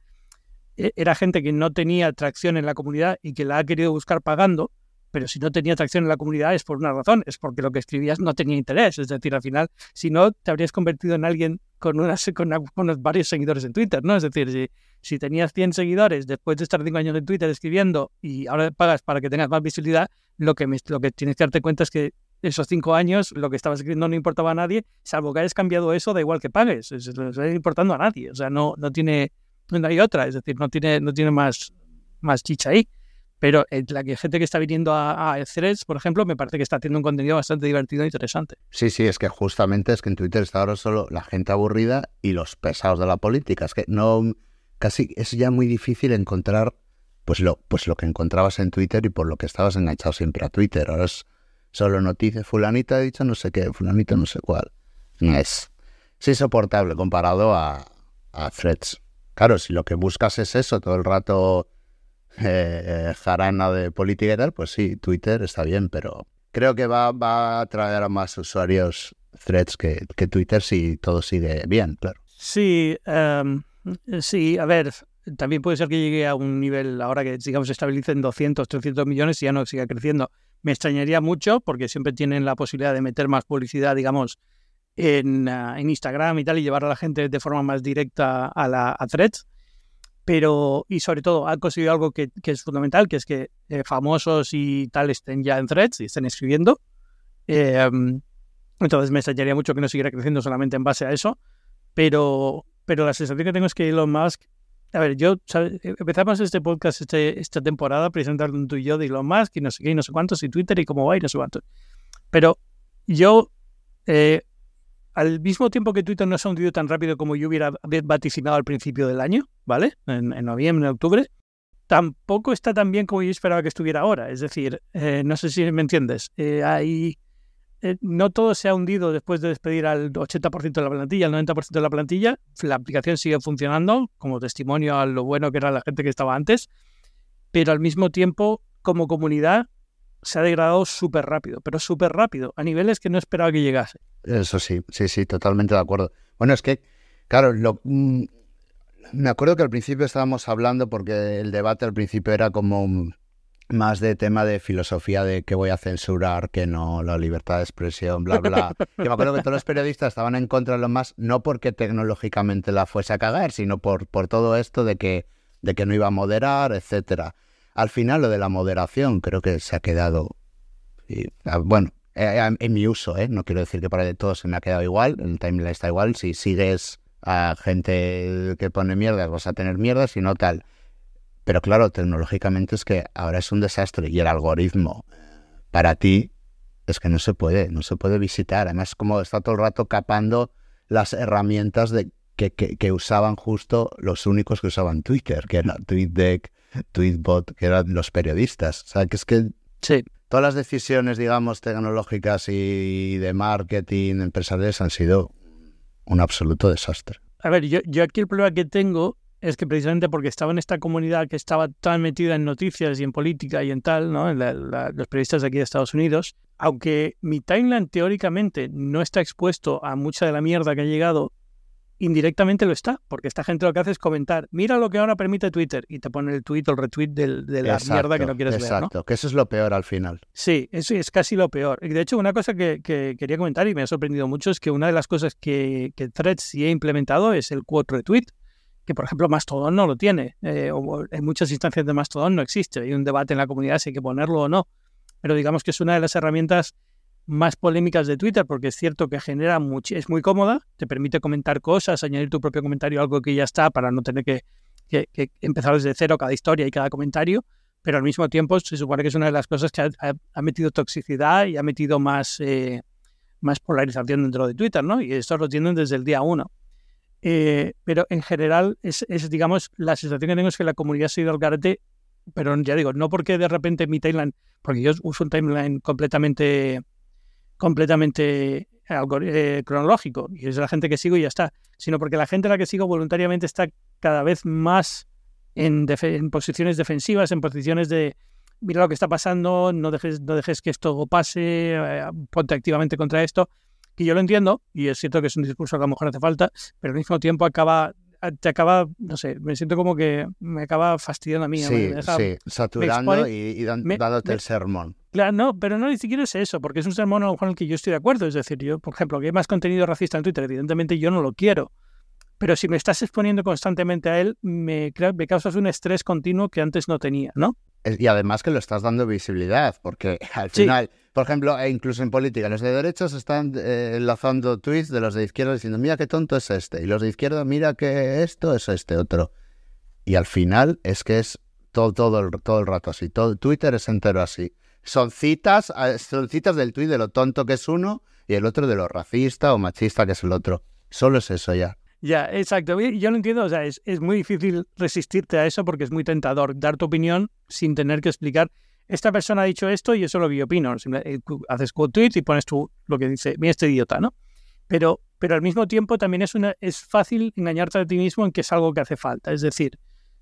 e, era gente que no tenía atracción en la comunidad y que la ha querido buscar pagando, pero si no tenía atracción en la comunidad es por una razón, es porque lo que escribías no tenía interés, es decir, al final, si no, te habrías convertido en alguien con, unas, con, con varios seguidores en Twitter, ¿no? Es decir, si, si tenías 100 seguidores después de estar 5 años en Twitter escribiendo y ahora pagas para que tengas más visibilidad, lo que, lo que tienes que darte cuenta es que esos 5 años lo que estabas escribiendo no importaba a nadie, salvo que hayas cambiado eso, da igual que pagues, no está importando a nadie, o sea, no, no tiene, no hay otra, es decir, no tiene, no tiene más, más chicha ahí. Pero la gente que está viniendo a, a Threads, por ejemplo, me parece que está haciendo un contenido bastante divertido e interesante. Sí, sí, es que justamente es que en Twitter está ahora solo la gente aburrida y los pesados de la política. Es que no, casi es ya muy difícil encontrar pues lo, pues lo que encontrabas en Twitter y por lo que estabas enganchado siempre a Twitter. Ahora es solo noticias, fulanita ha dicho no sé qué, fulanita no sé cuál. Es, es insoportable comparado a, a threads. Claro, si lo que buscas es eso, todo el rato eh, jarana de política y tal, pues sí, Twitter está bien, pero creo que va, a atraer a más usuarios threads que, que Twitter si todo sigue bien, claro. Sí, um eh, sí, a ver, también puede ser que llegue a un nivel ahora que, digamos, se estabilice en 200, 300 millones y ya no siga creciendo. Me extrañaría mucho porque siempre tienen la posibilidad de meter más publicidad, digamos, en, ah, Instagram y tal y llevar a la gente de forma más directa a, la, a Threads. Pero, y sobre todo, ha conseguido algo que, es fundamental, que es que eh, famosos y tal estén ya en Threads y estén escribiendo. Em, Entonces me extrañaría mucho que no siguiera creciendo solamente en base a eso. Pero, pero la sensación que tengo es que Elon Musk. A ver, yo empezamos este podcast este, esta temporada presentando tú y yo de Elon Musk y no sé qué, y no sé cuántos, y Twitter y cómo va y no sé cuántos. Pero yo, eh, al mismo tiempo que Twitter no se ha hundido tan rápido como yo hubiera vaticinado al principio del año, ¿vale? En, noviembre, en octubre, tampoco está tan bien como yo esperaba que estuviera ahora. Es decir, eh, no sé si me entiendes. Eh, eh, no todo se ha hundido después de despedir al 80% de la plantilla, al 90% de la plantilla. La aplicación sigue funcionando como testimonio a lo bueno que era la gente que estaba antes, pero al mismo tiempo, como comunidad, se ha degradado súper rápido, pero súper rápido, a niveles que no esperaba que llegase. Eso sí, sí, sí, totalmente de acuerdo. Bueno, es que, claro, lo, mm, me acuerdo que al principio estábamos hablando, porque el debate al principio era como más de tema de filosofía de que voy a censurar, que no, la libertad de expresión, bla, bla. que me acuerdo que todos los periodistas estaban en contra de lo más, no porque tecnológicamente la fuese a cagar, sino por, por todo esto de que, de que no iba a moderar, etcétera. Al final lo de la moderación creo que se ha quedado, ah, bueno, eh, eh, en mi uso, ¿eh? no quiero decir que para todos se me ha quedado igual, el timeline está igual, si sigues a gente que pone mierdas vas a tener mierdas y no tal pero claro, tecnológicamente es que ahora es un desastre y el algoritmo para ti es que no se puede, no se puede visitar. Además, como está todo el rato capando las herramientas de, que, que, usaban justo los únicos que usaban Twitter, que era TweetDeck, Tweetbot, que eran los periodistas. O sea, que es que sí. Todas las decisiones, digamos, tecnológicas y de marketing empresariales han sido un absoluto desastre. A ver, yo, yo aquí el problema que tengo es que precisamente porque estaba en esta comunidad que estaba tan metida en noticias y en política y en tal, ¿no? los periodistas de aquí de Estados Unidos, aunque mi timeline teóricamente no está expuesto a mucha de la mierda que ha llegado, indirectamente lo está, porque esta gente lo que hace es comentar, mira lo que ahora permite Twitter, y te pone el tweet o el retweet de, la mierda que no quieres ver. Exacto, que eso es lo peor al final. Sí, eso es casi lo peor. Y de hecho, una cosa que, quería comentar y me ha sorprendido mucho es que una de las cosas que, que Threads sí ha implementado es el quote retweet que por ejemplo Mastodon no lo tiene, eh, o en muchas instancias de Mastodon no existe, hay un debate en la comunidad si hay que ponerlo o no, pero digamos que es una de las herramientas más polémicas de Twitter, porque es cierto que genera mucho, es muy cómoda, te permite comentar cosas, añadir tu propio comentario, algo que ya está, para no tener que, empezar desde cero cada historia y cada comentario, pero al mismo tiempo se supone que es una de las cosas que ha, metido toxicidad y ha metido más, eh, más polarización dentro de Twitter, ¿no? Y esto lo tienen desde el día uno. Eh, pero en general es, digamos, la sensación que tengo es que la comunidad se ha ido al garete, pero ya digo, no porque de repente mi timeline, porque yo uso un timeline completamente, completamente eh, cronológico y es la gente que sigo y ya está, sino porque la gente a la que sigo voluntariamente está cada vez más en, en posiciones defensivas, en posiciones de mira lo que está pasando, no dejes, no dejes que esto pase, eh, ponte activamente contra esto que yo lo entiendo, y es cierto que es un discurso que a lo mejor hace falta, pero al mismo tiempo acaba te acaba, no sé, me siento como que me acaba fastidiando a mí. Sí, sí, saturando y, dándote el sermón. Claro, no, pero no ni siquiera es eso, porque es un sermón en el que yo estoy de acuerdo. Es decir, yo, por ejemplo, que hay más contenido racista en Twitter, evidentemente yo no lo quiero. Pero si me estás exponiendo constantemente a él, me, me causas un estrés continuo que antes no tenía, ¿no? Y además que lo estás dando visibilidad, porque al final, por ejemplo, e incluso en política, los de derechos están eh, enlazando tweets de los de izquierda diciendo, mira qué tonto es este, y los de izquierda, mira que esto es este otro. Y al final es que es todo, todo, el, todo el rato así, todo Twitter es entero así. Son citas, eh, son citas del tweet de lo tonto que es uno y el otro de lo racista o machista que es el otro. Solo es eso ya. Ya, exacto. Yo lo entiendo, es, es, muy difícil resistirte a eso porque es muy tentador dar tu opinión sin tener que explicar, esta persona ha dicho esto y eso es lo que opino. Eh, haces quote tweet y pones tú lo que dice, mira este idiota, ¿no? Pero, pero al mismo tiempo también es, una, es fácil engañarte a ti mismo en que es algo que hace falta. Es decir,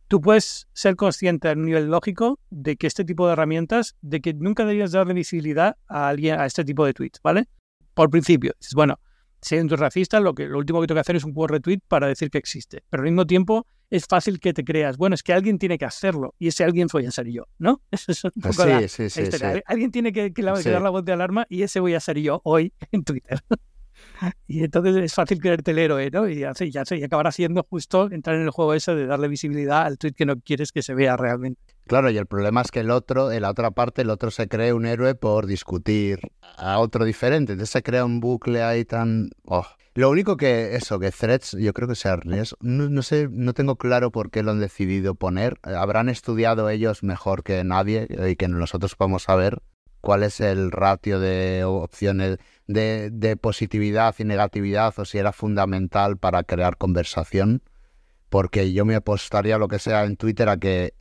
tú puedes ser consciente a nivel lógico de que este tipo de herramientas, de que nunca deberías darle visibilidad a alguien a este tipo de tweets, ¿vale? Por principio, dices, bueno, siendo racista, lo, que, lo último que tengo que hacer es un post retweet para decir que existe. Pero al mismo tiempo es fácil que te creas, bueno, es que alguien tiene que hacerlo y ese alguien voy a ser yo, ¿no? Eso es un poco sí, sí, sí, Alguien tiene que, dar la voz de alarma y ese voy a ser yo hoy en Twitter. y entonces es fácil creerte el héroe, ¿no? Y ya sé, y acabará siendo justo entrar en el juego ese de darle visibilidad al tweet que no quieres que se vea realmente. Claro, y el problema es que el otro, en la otra parte, el otro se cree un héroe por discutir a otro diferente. Entonces se crea un bucle ahí tan... Oh. Lo único que eso, que Threads, yo creo que sea no, no, sé, no tengo claro por qué lo han decidido poner. Habrán estudiado ellos mejor que nadie y que nosotros podemos saber cuál es el ratio de opciones de, de positividad y negatividad o si era fundamental para crear conversación. Porque yo me apostaría lo que sea en Twitter a que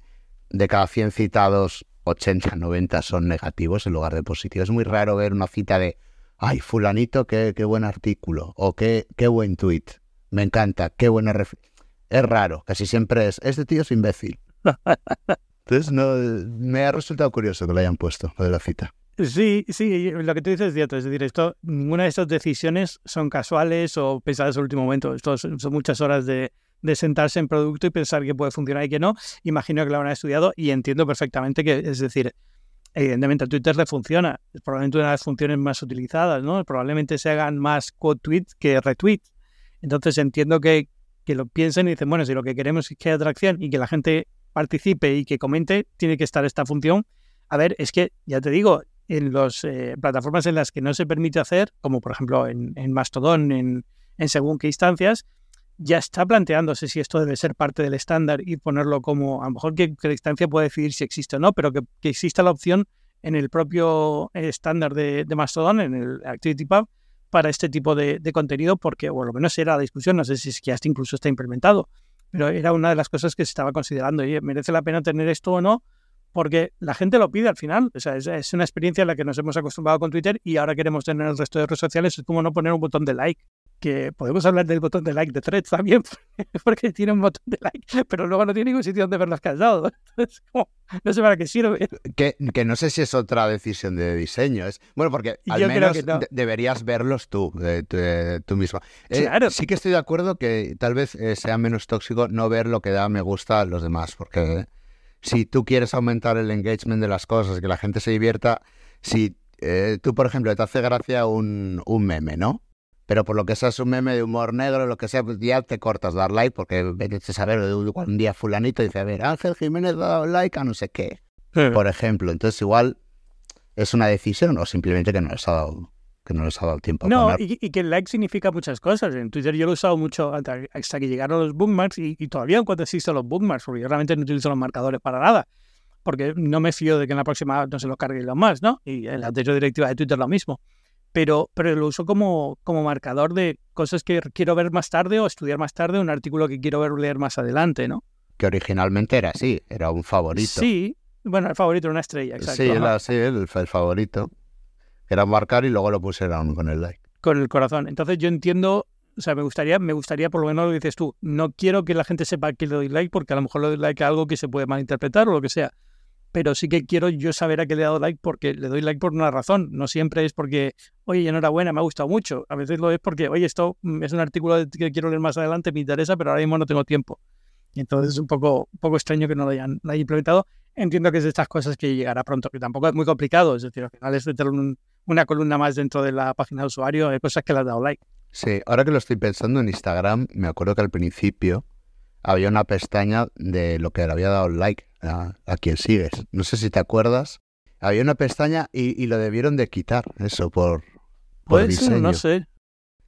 de cada 100 citados, 80, 90 son negativos en lugar de positivos. Es muy raro ver una cita de, ay, fulanito, qué, qué buen artículo, o qué, qué buen tweet, me encanta, qué buena... Es raro, casi siempre es, este tío es imbécil. Entonces, no, me ha resultado curioso que lo hayan puesto, lo de la cita. Sí, sí, lo que tú dices es cierto. Es decir, esto, ninguna de estas decisiones son casuales o pensadas en el último momento. Esto son muchas horas de, sentarse en producto y pensar que puede funcionar y que no. Imagino que lo habrán estudiado y entiendo perfectamente que, es decir, evidentemente a Twitter le funciona, es probablemente una de las funciones más utilizadas, ¿no? Probablemente se hagan más quote tweets que retweets. Entonces entiendo que, que lo piensen y dicen, bueno, si lo que queremos es que haya atracción y que la gente participe y que comente, tiene que estar esta función. A ver, es que, ya te digo, en las eh, plataformas en las que no se permite hacer, como por ejemplo en, en Mastodon, en, en según qué instancias, ya está planteándose si esto debe ser parte del estándar y ponerlo como, a lo mejor que, la instancia puede decidir si existe o no, pero que, exista la opción en el propio estándar de, Mastodon, en el ActivityPub, para este tipo de, contenido, porque, o lo menos era la discusión, no sé si es que hasta incluso está implementado, pero era una de las cosas que se estaba considerando. Y merece la pena tener esto o no, porque la gente lo pide al final. O sea, es, es, una experiencia a la que nos hemos acostumbrado con Twitter y ahora queremos tener el resto de redes sociales. Es como no poner un botón de like que podemos hablar del botón de like de Threads también, porque tiene un botón de like, pero luego no tiene ningún sitio donde verlas cansado. no sé para qué sirve. Que, que, no sé si es otra decisión de diseño. Es, bueno, porque al menos deberías verlos tú, tú mismo. Eh, claro. Sí que estoy de acuerdo que tal vez eh, sea menos tóxico no ver lo que da me gusta a los demás, porque si tú quieres aumentar el engagement de las cosas, que la gente se divierta, si eh, tú, por ejemplo, te hace gracia un, un meme, ¿no? pero por lo que sea es un meme de humor negro, lo que sea, pues ya te cortas dar like, porque vete a saber, un día fulanito dice, a ver, Ángel Jiménez ha dado like a no sé qué, por ejemplo. Entonces igual es una decisión o simplemente que no les ha dado que no les ha dado tiempo. No, y, y, que el like significa muchas cosas. En Twitter yo lo he usado mucho hasta, que llegaron los bookmarks y, y todavía cuando existen los bookmarks, porque yo realmente no utilizo los marcadores para nada, porque no me fío de que en la próxima no se los carguen los más, ¿no? Y en la anterior directiva de Twitter lo mismo pero, pero lo uso como, como marcador de cosas que quiero ver más tarde o estudiar más tarde, un artículo que quiero ver leer más adelante, ¿no? Que originalmente era así, era un favorito. Sí, bueno, el favorito era una estrella, exacto. Sí, era, sí el, favorito. Era marcar y luego lo pusieron con el like. Con el corazón. Entonces yo entiendo, o sea, me gustaría, me gustaría por lo menos lo dices tú, no quiero que la gente sepa que le doy like porque a lo mejor le doy like a algo que se puede malinterpretar o lo que sea pero sí que quiero yo saber a qué le he dado like porque le doy like por una razón. No siempre es porque, oye, enhorabuena, me ha gustado mucho. A veces lo es porque, oye, esto mm, es un artículo que quiero leer más adelante, me interesa, pero ahora mismo no tengo tiempo. Entonces es un poco, un poco extraño que no lo hayan, implementado. Entiendo que es de estas cosas que llegará pronto, que tampoco es muy complicado. Es decir, al final es tener una columna más dentro de la página de usuario, hay cosas que le has dado like. Sí, ahora que lo estoy pensando en Instagram, me acuerdo que al principio había una pestaña de lo que le había dado like a, quien sigues. No sé si te acuerdas. Había una pestaña y, lo debieron de quitar, eso, por, por diseño. no sé.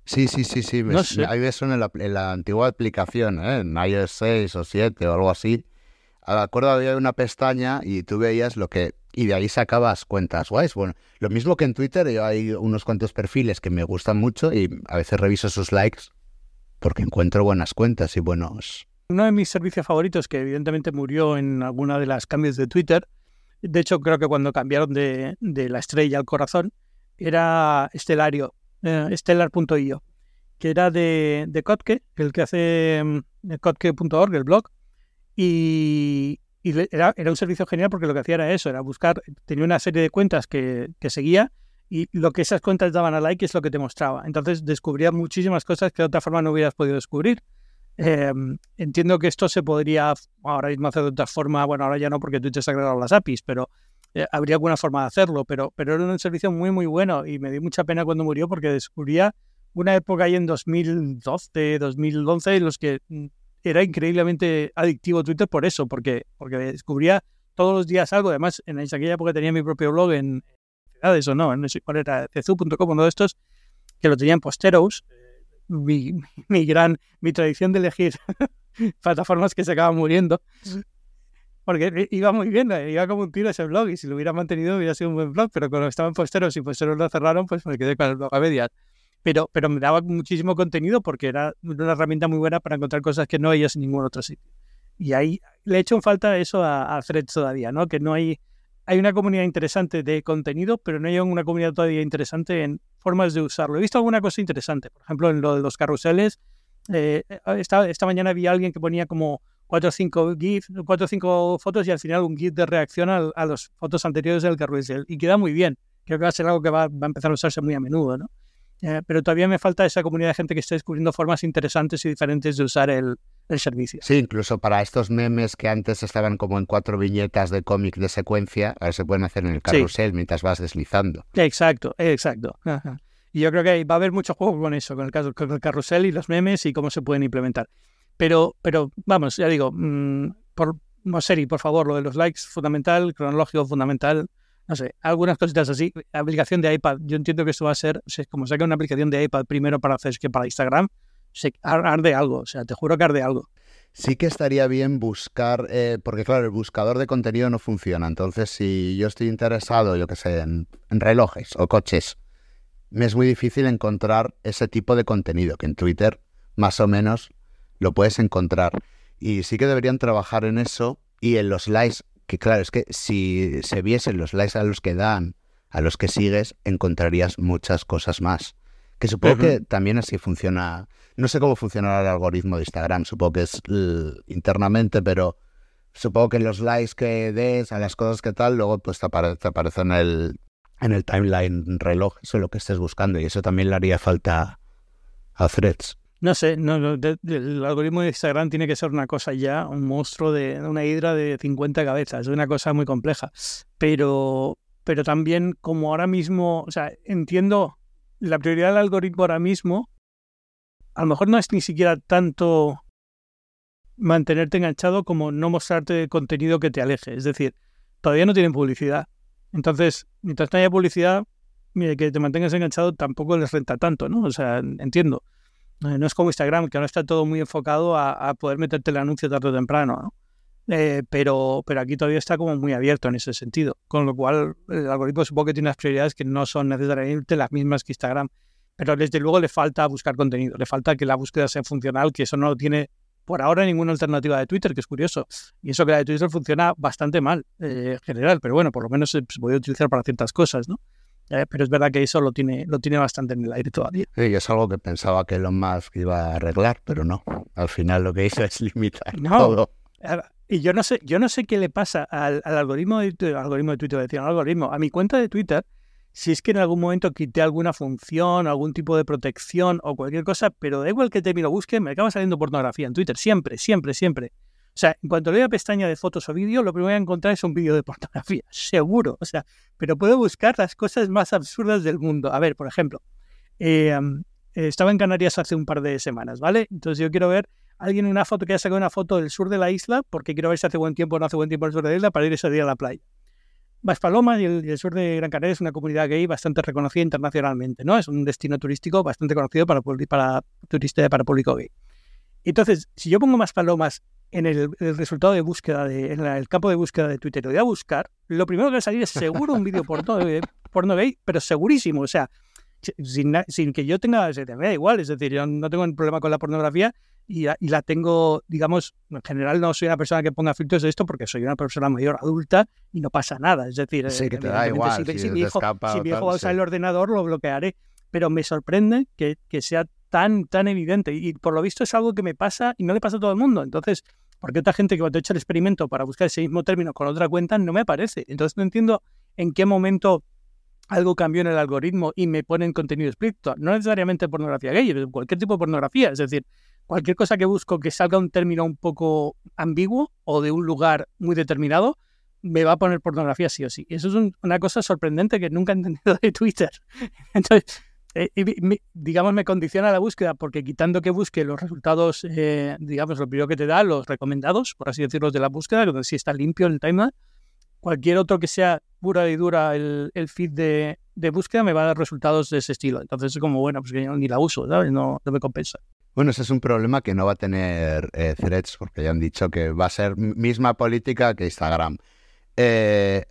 Sí, sí, sí, sí. Me, no sé. Hay eso en la, en la, antigua aplicación, ¿eh? en iOS 6 o 7 o algo así. Me acuerdo había una pestaña y tú veías lo que... Y de ahí sacabas cuentas guays. Bueno, lo mismo que en Twitter, yo hay unos cuantos perfiles que me gustan mucho y a veces reviso sus likes porque encuentro buenas cuentas y buenos, uno de mis servicios favoritos, que evidentemente murió en alguna de las cambios de Twitter, de hecho creo que cuando cambiaron de, la estrella al corazón, era Estelario, eh, que era de, de Kotke, el que hace mm, kotke.org, el blog, y, era, era, un servicio genial porque lo que hacía era eso, era buscar, tenía una serie de cuentas que, seguía y lo que esas cuentas daban a like es lo que te mostraba. Entonces descubrías muchísimas cosas que de otra forma no hubieras podido descubrir. Em, entiendo que esto se podría ahora mismo hacer de otra forma, bueno, ahora ya no porque se ha agregado las APIs, pero eh, habría alguna forma de hacerlo, pero, pero era un servicio muy, muy bueno y me dio mucha pena cuando murió porque descubría una época ahí en 2012, 2011 en los que mm, era increíblemente adictivo Twitter por eso, porque, porque descubría todos los días algo. Además, en aquella época tenía mi propio blog en ciudades o no, no sé cuál era, cezu.com, uno de estos, que lo tenían posteros. Mi, mi gran, mi tradición de elegir plataformas que se acaban muriendo. Porque iba muy bien, iba como un tiro ese blog y si lo hubiera mantenido hubiera sido un buen blog, pero cuando estaban posteros y posteros lo cerraron, pues me quedé con el blog a medias pero, pero me daba muchísimo contenido porque era una herramienta muy buena para encontrar cosas que no veías en ningún otro sitio. Y ahí le he hecho en falta eso a, a Threads todavía, ¿no? Que no hay, hay una comunidad interesante de contenido, pero no hay una comunidad todavía interesante en formas de usarlo. He visto alguna cosa interesante, por ejemplo, en lo de los carruseles. Eh, esta, esta mañana vi a alguien que ponía como cuatro o cinco GIF, cuatro o cinco fotos y al final un GIF de reacción a, a las fotos anteriores del carrusel. Y queda muy bien. Creo que va a ser algo que va, va a empezar a usarse muy a menudo, ¿no? Eh, pero todavía me falta esa comunidad de gente que esté descubriendo formas interesantes y diferentes de usar el, el, servicio. Sí, incluso para estos memes que antes estaban como en cuatro viñetas de cómic de secuencia, ahora se pueden hacer en el carrusel sí. mientras vas deslizando. Exacto, exacto. Ajá. Y yo creo que va a haber mucho juego con eso, con el, con el carrusel y los memes y cómo se pueden implementar. Pero, pero vamos, ya digo, mmm, por Moseri, por favor, lo de los likes fundamental, cronológico fundamental, no sé, algunas cositas así. Aplicación de iPad, yo entiendo que esto va a ser, como saca una aplicación de iPad primero para hacer que para Instagram, se arde algo, o sea, te juro que arde algo. Sí que estaría bien buscar, eh, porque claro, el buscador de contenido no funciona. Entonces, si yo estoy interesado, yo qué sé, en, relojes o coches, me es muy difícil encontrar ese tipo de contenido, que en Twitter más o menos lo puedes encontrar. Y sí que deberían trabajar en eso y en los likes que claro, es que si se viesen los likes a los que dan, a los que sigues, encontrarías muchas cosas más. Que supongo uh -huh. que también así funciona. No sé cómo funcionará el algoritmo de Instagram, supongo que es internamente, pero supongo que los likes que des a las cosas que tal, luego pues te, apare te aparece en el, en el timeline reloj, eso es lo que estés buscando, y eso también le haría falta a threads. No sé, no, no el algoritmo de Instagram tiene que ser una cosa ya, un monstruo de una hidra de 50 cabezas, es una cosa muy compleja. Pero, pero también como ahora mismo, o sea, entiendo la prioridad del algoritmo ahora mismo, a lo mejor no es ni siquiera tanto mantenerte enganchado como no mostrarte contenido que te aleje. Es decir, todavía no tienen publicidad. Entonces, mientras no haya publicidad, mire, que te mantengas enganchado tampoco les renta tanto, ¿no? O sea, entiendo. No es como Instagram, que no está todo muy enfocado a, poder meterte el anuncio tarde o temprano, ¿no? Eh, pero, pero aquí todavía está como muy abierto en ese sentido. Con lo cual, el algoritmo supongo que tiene unas prioridades que no son necesariamente las mismas que Instagram. Pero desde luego le falta buscar contenido, le falta que la búsqueda sea funcional, que eso no lo tiene por ahora ninguna alternativa de Twitter, que es curioso. Y eso que la de Twitter funciona bastante mal eh, en general, pero bueno, por lo menos se, se puede utilizar para ciertas cosas, ¿no? Eh, pero es verdad que eso lo tiene, lo tiene bastante en el aire todavía. Sí, es algo que pensaba que Elon Musk iba a arreglar, pero no. Al final lo que hizo es limitar no. todo. Y yo no sé, yo no sé qué le pasa al, al algoritmo de Twitter, algoritmo de Twitter, decir, al algoritmo, a mi cuenta de Twitter, si es que en algún momento quité alguna función, algún tipo de protección o cualquier cosa, pero da igual que te lo busque, me acaba saliendo pornografía en Twitter, siempre, siempre, siempre. O sea, en cuanto le doy a pestaña de fotos o vídeo, lo primero que voy a encontrar es un vídeo de pornografía, seguro. O sea, pero puedo buscar las cosas más absurdas del mundo. A ver, por ejemplo, eh, estaba en Canarias hace un par de semanas, ¿vale? Entonces yo quiero ver a alguien en una foto que haya sacado una foto del sur de la isla, porque quiero ver si hace buen tiempo o no hace buen tiempo el sur de la isla, para ir ese día a la playa. Maspalomas y el, sur de Gran Canaria es una comunidad gay bastante reconocida internacionalmente, ¿no? Es un destino turístico bastante conocido para, para turistas, para público gay. Entonces, si yo pongo Maspalomas en el, el, resultado de búsqueda, de, en el campo de búsqueda de Twitter, lo voy a buscar, lo primero que va a salir es seguro un vídeo porno, porno gay, pero segurísimo, o sea, sin, sin que yo tenga, se me da igual, es decir, yo no tengo un problema con la pornografía y, y, la tengo, digamos, en general no soy una persona que ponga filtros de esto porque soy una persona mayor adulta y no pasa nada, es decir, sí, que te da igual, si, si, si, mi hijo, si mi hijo va a usar sí. el ordenador lo bloquearé, pero me sorprende que, que sea tan, tan evidente. Y por lo visto es algo que me pasa y no le pasa a todo el mundo, entonces porque otra gente que cuando he hecho el experimento para buscar ese mismo término con otra cuenta no me aparece. Entonces no entiendo en qué momento algo cambió en el algoritmo y me ponen contenido explícito. No necesariamente pornografía gay, cualquier tipo de pornografía. Es decir, cualquier cosa que busco que salga un término un poco ambiguo o de un lugar muy determinado, me va a poner pornografía sí o sí. Eso es un, una cosa sorprendente que nunca he entendido de Twitter. Entonces, eh, me, digamos, me condiciona la búsqueda porque quitando que busque los resultados, eh, digamos, lo primero que te da, los recomendados, por así decirlo, de la búsqueda, donde sí está limpio el timeline, cualquier otro que sea pura y dura el, el feed de, de, búsqueda me va a dar resultados de ese estilo. Entonces es como, bueno, pues que yo ni la uso, ¿sabes? No, no me compensa. Bueno, ese es un problema que no va a tener eh, Threads, porque ya han dicho que va a ser misma política que Instagram. Eh,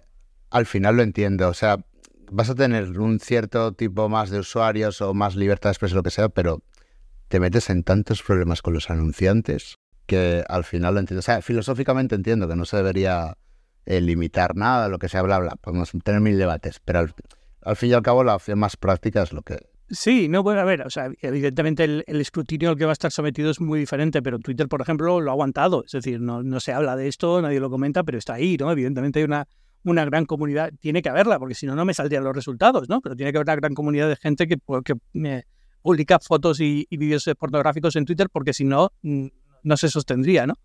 al final lo entiendo, o sea, vas a tener un cierto tipo más de usuarios o más libertad de expresión, lo que sea, pero te metes en tantos problemas con los anunciantes que al final lo entiendo. O sea, filosóficamente entiendo que no se debería eh, limitar nada, lo que sea, bla, bla. Podemos tener mil debates, pero al, fin y al cabo la opción más práctica es lo que Sí, no, puede haber, o sea, evidentemente el, escrutinio al que va a estar sometido es muy diferente, pero Twitter, por ejemplo, lo ha aguantado, es decir, no se habla de esto, nadie lo comenta, pero está ahí, ¿no? Evidentemente hay una, una gran comunidad, tiene que haberla, porque si no, no me saldrían los resultados, ¿no? Pero tiene que haber una gran comunidad de gente que, pues, que publica fotos y, y vídeos pornográficos en Twitter, porque si no, no se sostendría, ¿no?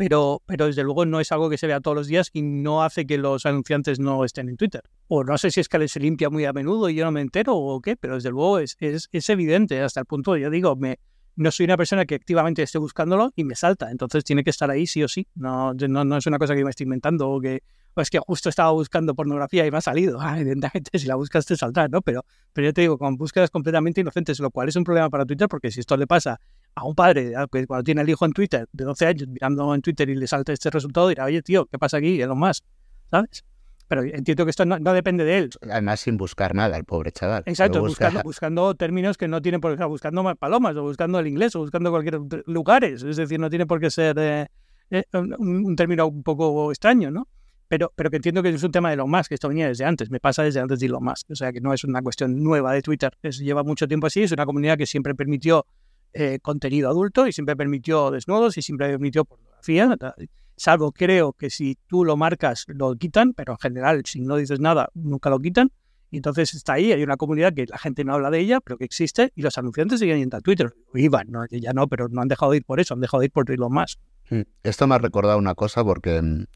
pero, pero desde luego no es algo que se vea todos los días y no hace que los anunciantes no estén en Twitter. O no sé si es que se limpia muy a menudo y yo no me entero o qué, pero desde luego es, es, es evidente hasta el punto, yo digo, me, no soy una persona que activamente esté buscándolo y me salta, entonces tiene que estar ahí sí o sí. No, no, no es una cosa que me estoy inventando o que o es que justo estaba buscando pornografía y me ha salido. Ah, evidentemente, si la buscas te saldrá, ¿no? Pero, pero yo te digo, con búsquedas completamente inocentes, lo cual es un problema para Twitter, porque si esto le pasa a un padre que cuando tiene el hijo en Twitter de 12 años mirando en Twitter y le salta este resultado, dirá, oye, tío, ¿qué pasa aquí? lo más, ¿sabes? Pero entiendo que esto no, depende de él. Además, sin buscar nada, el pobre chaval. Exacto, buscando, buscando, términos que no tienen por qué ser, buscando palomas, o buscando el inglés, o buscando cualquier lugares. Es decir, no tiene por qué ser eh, eh, un, término un poco extraño, ¿no? Pero, pero que entiendo que es un tema de lo más, que esto venía desde antes, me pasa desde antes de lo más. O sea, que no es una cuestión nueva de Twitter, es, lleva mucho tiempo así, es una comunidad que siempre permitió eh, contenido adulto y siempre permitió desnudos y siempre permitió pornografía, salvo creo que si tú lo marcas lo quitan, pero en general si no dices nada nunca lo quitan. Y entonces está ahí, hay una comunidad que la gente no habla de ella, pero que existe, y los anunciantes siguen yendo a Twitter. Iban, ¿no? ya no, pero no han dejado de ir por eso, han dejado de ir por lo más. Hmm. Esto me ha recordado una cosa porque mm,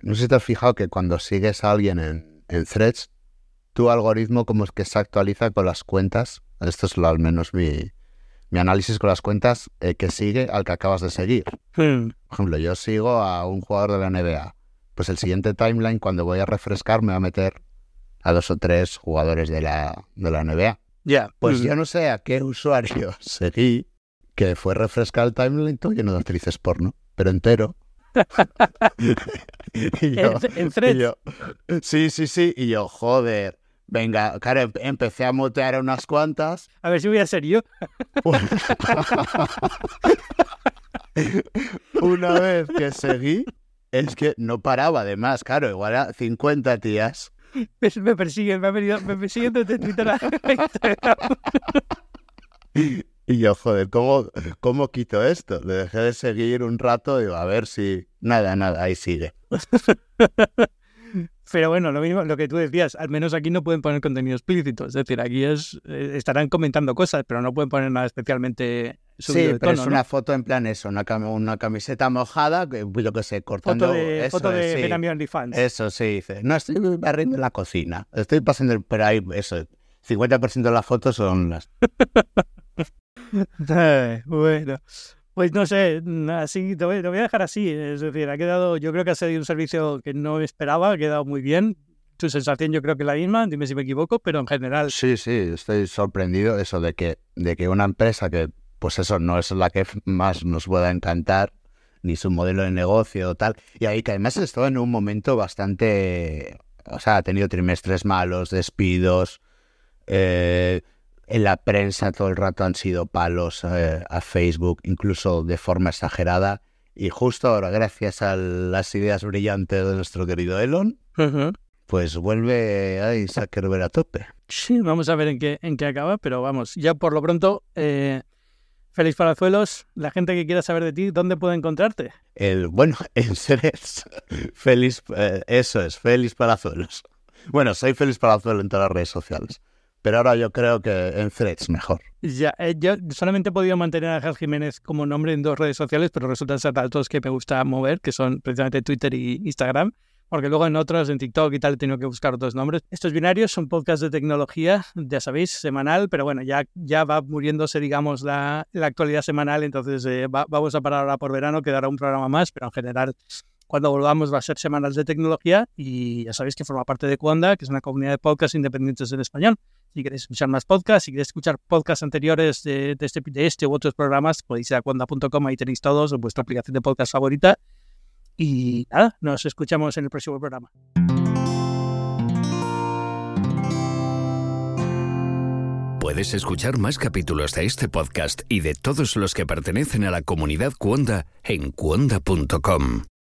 no sé si te has fijado que cuando sigues a alguien en, en threads, tu algoritmo como es que se actualiza con las cuentas. Esto es lo, al menos mi, mi análisis con las cuentas eh, que sigue al que acabas de seguir. Hmm. Por ejemplo, yo sigo a un jugador de la NBA. Pues el siguiente timeline, cuando voy a refrescar, me va a meter a dos o tres jugadores de la, de la NBA. Ya. Pues hmm. yo no sé a qué usuario seguí que fue refrescar el timeline todo lleno de actrices porno, pero entero. y yo, ¿En, yo, sí, sí, sí. Y yo, joder. Venga, claro, em, empecé a mutear unas cuantas. A ver si voy a ser yo. Una vez que seguí, es que no paraba, además, claro, igual a 50 tías. Me persiguen, me, venido, me persiguen desde Twitter a Y yo, joder, ¿cómo, ¿cómo quito esto? Le dejé de seguir un rato y digo, a ver si... Nada, nada, ahí sigue. Pero bueno, lo mismo, lo que tú decías, al menos aquí no pueden poner contenido explícito. Es decir, aquí es, eh, estarán comentando cosas, pero no pueden poner nada especialmente subido Sí, pero es una foto en plan eso, una, una camiseta mojada, que, yo qué sé, cortando... Foto de, eso, foto de sí. Eso sí, dice. No, estoy barriendo la cocina. Estoy pasando, pero ahí, eso, 50% de las fotos son las... bueno, pues no sé, así te voy, a dejar así. Es decir, ha quedado, yo creo que ha sido un servicio que no esperaba, ha quedado muy bien. Tu sensación yo creo que la misma, dime si me equivoco, pero en general. Sí, sí, estoy sorprendido eso de que, de que una empresa que, pues eso, no es la que más nos pueda encantar, ni su modelo de negocio o tal, y ahí que además estado en un momento bastante, o sea, ha tenido trimestres malos, despidos, eh, en la prensa todo el rato han sido palos eh, a Facebook, incluso de forma exagerada. Y justo ahora, gracias a las ideas brillantes de nuestro querido Elon, pues vuelve a Zuckerberg a tope. Sí, vamos a ver en qué, en qué acaba, pero vamos, ya por lo pronto, eh, Félix Palazuelos, la gente que quiera saber de ti, ¿dónde puede encontrarte? El, bueno, en seres, Félix, eh, eso es, Félix Palazuelos. Bueno, soy Félix Palazuelos en todas las redes sociales pero ahora yo creo que en Threads mejor. Ya, eh, yo solamente he podido mantener a Ger Jiménez como nombre en dos redes sociales, pero resultan ser datos que me gusta mover, que son precisamente Twitter y Instagram, porque luego en otros, en TikTok y tal, he tenido que buscar otros nombres. Estos binarios son podcasts de tecnología, ya sabéis, semanal, pero bueno, ya, ya va muriéndose, digamos, la, la actualidad semanal, entonces eh, vamos a parar ahora por verano, quedará un programa más, pero en general cuando volvamos va a ser Semanas de Tecnología y ya sabéis que forma parte de Cuanda, que es una comunidad de podcasts independientes en español. Si queréis escuchar más podcasts, si queréis escuchar podcasts anteriores de, este, de este u otros programas, podéis ir a cuanda.com, ahí tenéis todos en vuestra aplicación de podcast favorita. Y nada, nos escuchamos en el próximo programa. Puedes escuchar más capítulos de este podcast y de todos los que pertenecen a la comunidad Cuonda en cuonda.com.